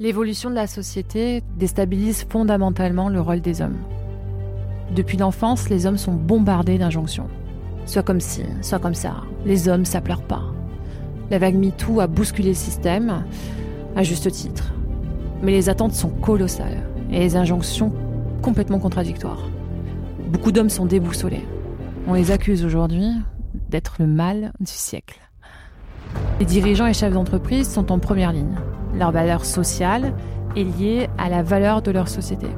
L'évolution de la société déstabilise fondamentalement le rôle des hommes. Depuis l'enfance, les hommes sont bombardés d'injonctions. Soit comme ci, soit comme ça. Les hommes, ça pleure pas. La vague MeToo a bousculé le système, à juste titre. Mais les attentes sont colossales et les injonctions complètement contradictoires. Beaucoup d'hommes sont déboussolés. On les accuse aujourd'hui d'être le mal du siècle. Les dirigeants et chefs d'entreprise sont en première ligne. Leur valeur sociale est liée à la valeur de leur société.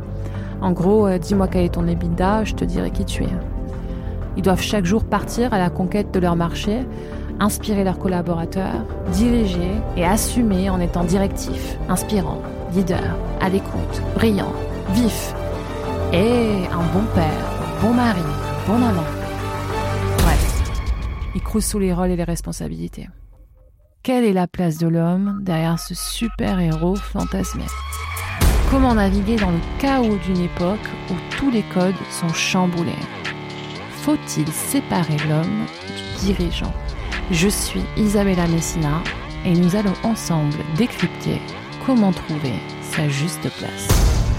En gros, euh, dis-moi quel est ton EBITDA, je te dirai qui tu es. Ils doivent chaque jour partir à la conquête de leur marché, inspirer leurs collaborateurs, diriger et assumer en étant directif, inspirant, leader, à l'écoute, brillant, vif et un bon père, bon mari, bon amant. Bref, ils crousent sous les rôles et les responsabilités. Quelle est la place de l'homme derrière ce super-héros fantasmé? Comment naviguer dans le chaos d'une époque où tous les codes sont chamboulés? Faut-il séparer l'homme du dirigeant? Je suis Isabella Messina et nous allons ensemble décrypter comment trouver sa juste place.